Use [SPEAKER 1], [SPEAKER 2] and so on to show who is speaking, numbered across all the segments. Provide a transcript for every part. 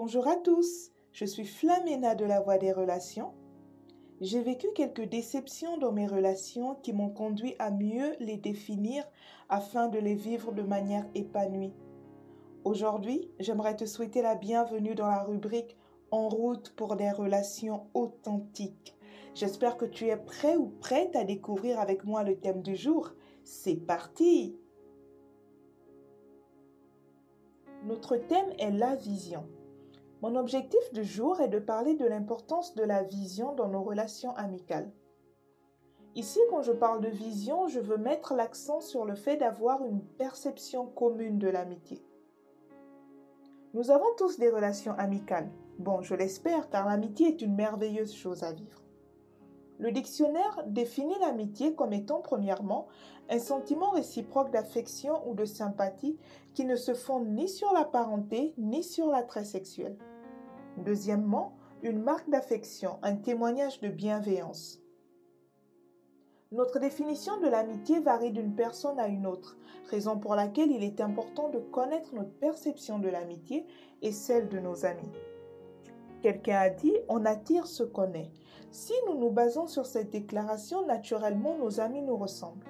[SPEAKER 1] Bonjour à tous, je suis Flamena de la Voix des Relations. J'ai vécu quelques déceptions dans mes relations qui m'ont conduit à mieux les définir afin de les vivre de manière épanouie. Aujourd'hui, j'aimerais te souhaiter la bienvenue dans la rubrique En route pour des relations authentiques. J'espère que tu es prêt ou prête à découvrir avec moi le thème du jour. C'est parti Notre thème est la vision. Mon objectif du jour est de parler de l'importance de la vision dans nos relations amicales. Ici, quand je parle de vision, je veux mettre l'accent sur le fait d'avoir une perception commune de l'amitié. Nous avons tous des relations amicales. Bon, je l'espère, car l'amitié est une merveilleuse chose à vivre. Le dictionnaire définit l'amitié comme étant premièrement un sentiment réciproque d'affection ou de sympathie qui ne se fonde ni sur la parenté ni sur l'attrait sexuel. Deuxièmement, une marque d'affection, un témoignage de bienveillance. Notre définition de l'amitié varie d'une personne à une autre, raison pour laquelle il est important de connaître notre perception de l'amitié et celle de nos amis. Quelqu'un a dit On attire ce qu'on est. Si nous nous basons sur cette déclaration, naturellement nos amis nous ressemblent.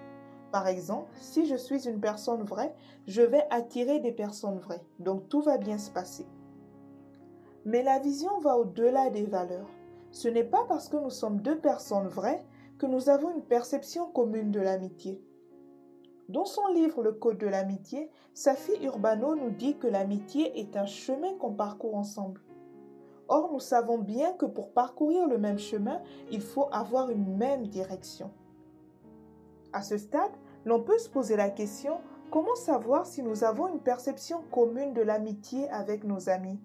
[SPEAKER 1] Par exemple, si je suis une personne vraie, je vais attirer des personnes vraies, donc tout va bien se passer. Mais la vision va au-delà des valeurs. Ce n'est pas parce que nous sommes deux personnes vraies que nous avons une perception commune de l'amitié. Dans son livre Le Code de l'amitié, Safi Urbano nous dit que l'amitié est un chemin qu'on parcourt ensemble. Or, nous savons bien que pour parcourir le même chemin, il faut avoir une même direction. À ce stade, l'on peut se poser la question comment savoir si nous avons une perception commune de l'amitié avec nos amis?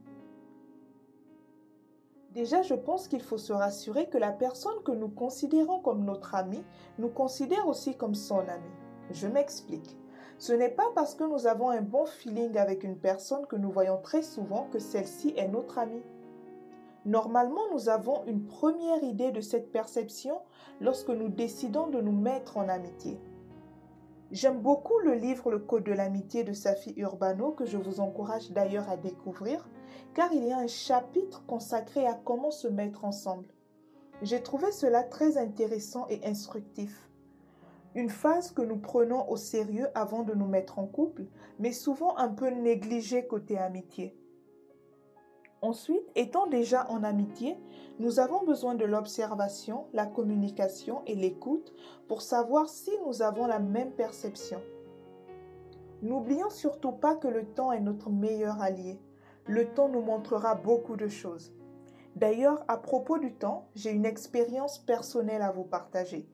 [SPEAKER 1] Déjà, je pense qu'il faut se rassurer que la personne que nous considérons comme notre ami nous considère aussi comme son ami. Je m'explique. Ce n'est pas parce que nous avons un bon feeling avec une personne que nous voyons très souvent que celle-ci est notre amie. Normalement, nous avons une première idée de cette perception lorsque nous décidons de nous mettre en amitié. J'aime beaucoup le livre Le Code de l'amitié de Safi Urbano que je vous encourage d'ailleurs à découvrir car il y a un chapitre consacré à comment se mettre ensemble. J'ai trouvé cela très intéressant et instructif. Une phase que nous prenons au sérieux avant de nous mettre en couple, mais souvent un peu négligée côté amitié. Ensuite, étant déjà en amitié, nous avons besoin de l'observation, la communication et l'écoute pour savoir si nous avons la même perception. N'oublions surtout pas que le temps est notre meilleur allié le temps nous montrera beaucoup de choses. D'ailleurs, à propos du temps, j'ai une expérience personnelle à vous partager.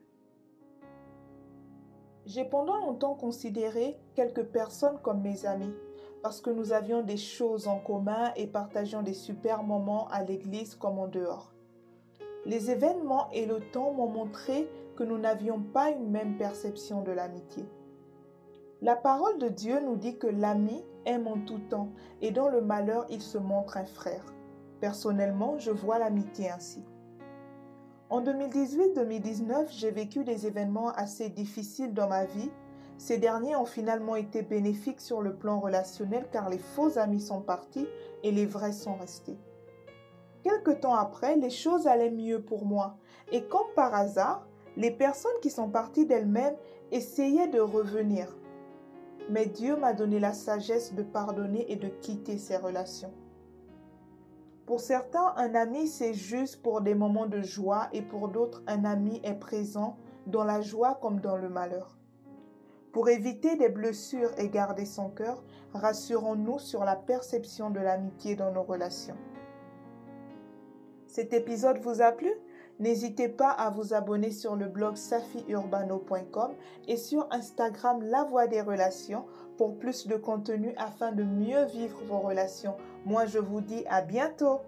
[SPEAKER 1] J'ai pendant longtemps considéré quelques personnes comme mes amis parce que nous avions des choses en commun et partagions des super moments à l'église comme en dehors. Les événements et le temps m'ont montré que nous n'avions pas une même perception de l'amitié. La parole de Dieu nous dit que l'ami aime en tout temps et dans le malheur il se montre un frère. Personnellement, je vois l'amitié ainsi. En 2018-2019, j'ai vécu des événements assez difficiles dans ma vie. Ces derniers ont finalement été bénéfiques sur le plan relationnel car les faux amis sont partis et les vrais sont restés. Quelque temps après, les choses allaient mieux pour moi et comme par hasard, les personnes qui sont parties d'elles-mêmes essayaient de revenir mais Dieu m'a donné la sagesse de pardonner et de quitter ces relations. Pour certains, un ami, c'est juste pour des moments de joie et pour d'autres, un ami est présent dans la joie comme dans le malheur. Pour éviter des blessures et garder son cœur, rassurons-nous sur la perception de l'amitié dans nos relations. Cet épisode vous a plu? N'hésitez pas à vous abonner sur le blog safiurbano.com et sur Instagram La Voix des Relations pour plus de contenu afin de mieux vivre vos relations. Moi, je vous dis à bientôt.